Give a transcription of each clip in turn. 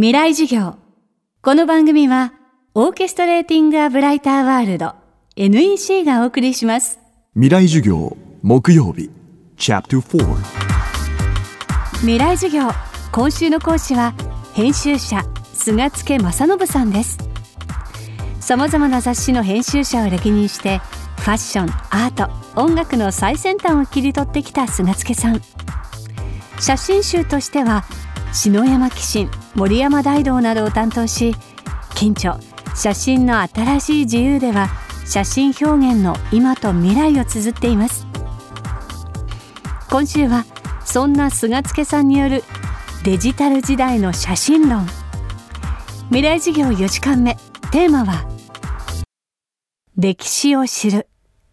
未来授業。この番組はオーケストレーティング・ア・ブライター・ワールド NEC がお送りします。未来授業木曜日チャプター未来授業今週の講師は編集者菅助正信さんです。さまざまな雑誌の編集者を歴任してファッションアート音楽の最先端を切り取ってきた菅助さん。写真集としては篠山紀信森山大道などを担当し近著写真の新しい自由では写真表現の今と未来を綴っています。今週はそんな菅助さんによるデジタル時代の写真論。未来事業4時間目テーマは歴史を知る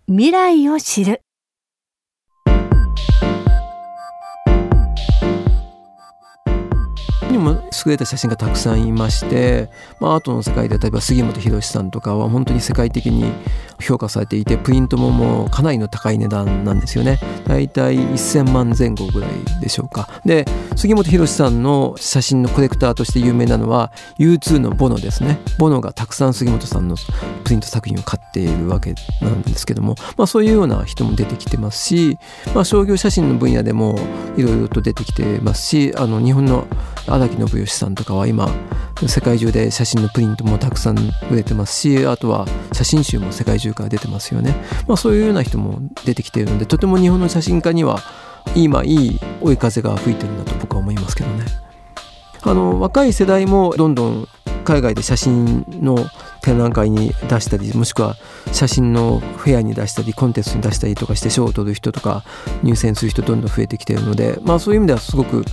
未来を知る。にも優れた写真がたくさんいまして、まあ、アートの世界で例えば杉本博さんとかは本当に世界的に評価されていてプリントももうかなりの高い値段なんですよね。だいたい1000万前後ぐらいでしょうか。で杉本博さんの写真のコレクターとして有名なのは U2 のボノですね。ボノがたくさん杉本さんのプリント作品を買っているわけなんですけども、まあ、そういうような人も出てきてますし、まあ、商業写真の分野でもいろいろと出てきてますしあの日本の荒木信義さんとかは今世界中で写真のプリントもたくさん売れてますしあとは写真集も世界中から出てますよね、まあ、そういうような人も出てきているのでとても日本の写真家には今いい追い風が吹いてるんだと僕は思いますけどね。あの若い世代もどんどん海外で写真の展覧会に出したりもしくは写真のフェアに出したりコンテストに出したりとかして賞を取る人とか入選する人どんどん増えてきているのでまあそういう意味ではすごく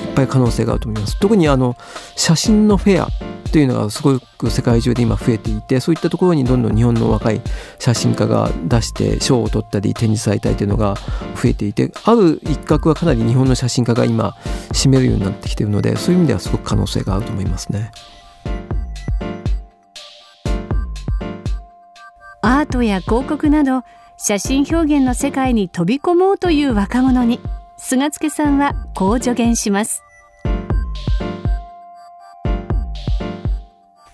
いっぱい可能性があると思います特にあの写真のフェアというのがすごく世界中で今増えていてそういったところにどんどん日本の若い写真家が出して賞を取ったり展示されたりというのが増えていてある一角はかなり日本の写真家が今占めるようになってきているのでそういう意味ではすごく可能性があると思いますね。アートや広告など写真表現の世界に飛び込もうという若者に菅助さんはこう助言します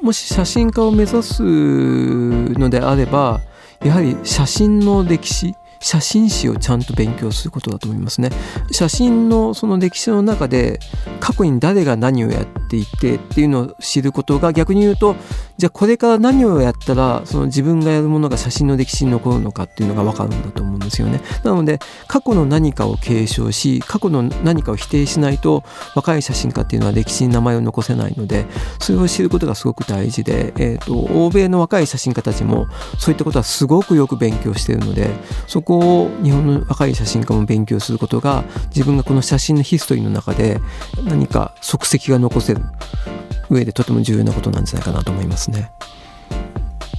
もし写真家を目指すのであればやはり写真の歴史写真史をちゃんと勉強することだと思いますね。写真のその歴史の中で過去に誰が何をやっていてっていうのを知ることが逆に言うとじゃあこれから何をやったらその自分がやるものが写真の歴史に残るのかっていうのが分かるんだと思うんですよね。なので過去の何かを継承し過去の何かを否定しないと若い写真家っていうのは歴史に名前を残せないのでそれを知ることがすごく大事で、えーと、欧米の若い写真家たちもそういったことはすごくよく勉強しているのでそここを日本の若い写真家も勉強することが自分がこの写真のヒストリーの中で何か足跡が残せる上でとても重要なことなんじゃないかなと思いますね。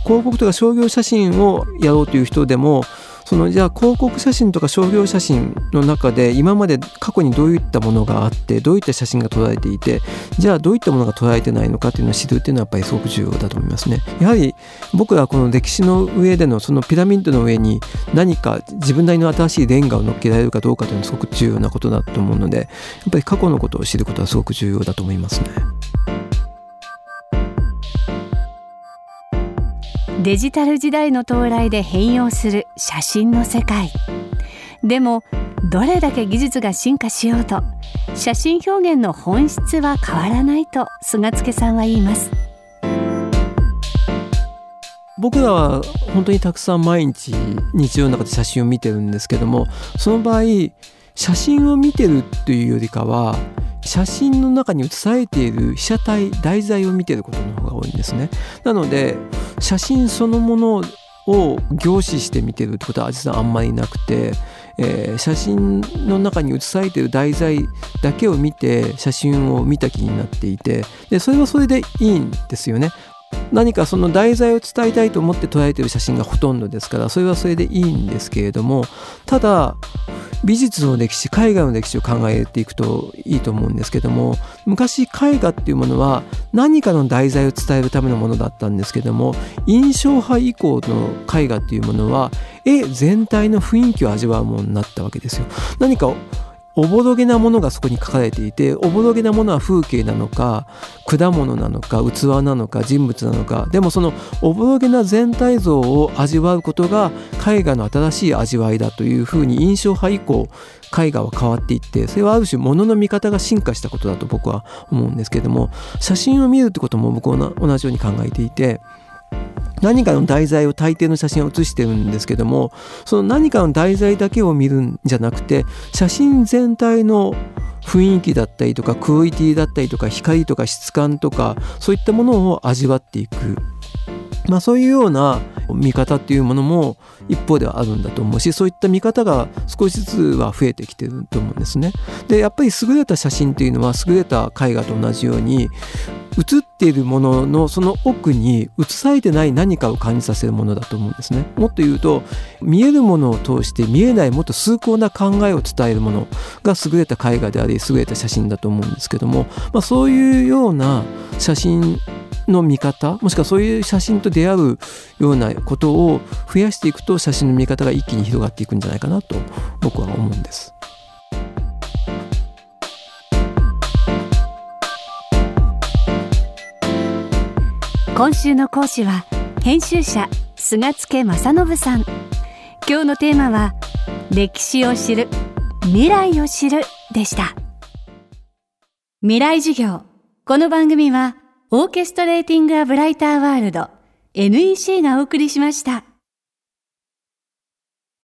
広告とか商業写真をやろうという人でもそのじゃあ広告写真とか商業写真の中で今まで過去にどういったものがあってどういった写真が捉えていてじゃあどういったものが捉えてないのかっていうのを知るっていうのはやっぱりすごく重要だと思いますね。やはり僕らはこの歴史の上でのそのピラミッドの上に何か自分なりの新しいレンガを乗っけられるかどうかというのはすごく重要なことだと思うのでやっぱり過去のことを知ることはすごく重要だと思いますね。デジタル時代の到来で変容する写真の世界。でもどれだけ技術が進化しようと写真表現の本質は変わらないと菅助さんは言います。僕らは本当にたくさん毎日日常の中で写真を見てるんですけどもその場合写真を見てるっていうよりかは写真の中に写されている被写体題材を見てることの方が多いんですね。なので写真そのものを凝視して見てるってことは実はあんまりなくて、えー、写真の中に写されている題材だけを見て写真を見た気になっていてでそれはそれでいいんですよね。何かその題材を伝えたいと思って捉えてる写真がほとんどですからそれはそれでいいんですけれどもただ美術の歴史海外の歴史を考えていくといいと思うんですけども昔絵画っていうものは何かの題材を伝えるためのものだったんですけども印象派以降の絵画っていうものは絵全体の雰囲気を味わうものになったわけですよ。何かおぼろげなものがそこに書かれていておぼろげなものは風景なのか果物なのか器なのか人物なのか。でもそのおぼろげな全体像を味わうことが絵画の新しい味わいだというふうに印象派以降絵画は変わっていってそれはある種物の見方が進化したことだと僕は思うんですけれども写真を見るってことも僕は同じように考えていて何かの題材を大抵の写真を写してるんですけどもその何かの題材だけを見るんじゃなくて写真全体の雰囲気だったりとかクオリティだったりとか光とか質感とかそういったものを味わっていくまあ、そういうような見方っていうものも一方ではあるんだと思うしそういった見方が少しずつは増えてきてると思うんですね。でやっぱり優れた写真っていうのは優れた絵画と同じように写っているもののその奥に写されてない何かを感じさせるものだと思うんですね。もっと言うと見えるものを通して見えないもっと崇高な考えを伝えるものが優れた絵画であり優れた写真だと思うんですけども、まあ、そういうような写真の見方もしくはそういう写真と出会うようなことを増やしていくと写真の見方が一気に広がっていくんじゃないかなと僕は思うんです。今週の講師は編集者菅助正信さん。今日のテーマは歴史を知る未来を知るでした。未来授業。この番組はオーケストレーティング・ア・ブライター・ワールド NEC がお送りしました。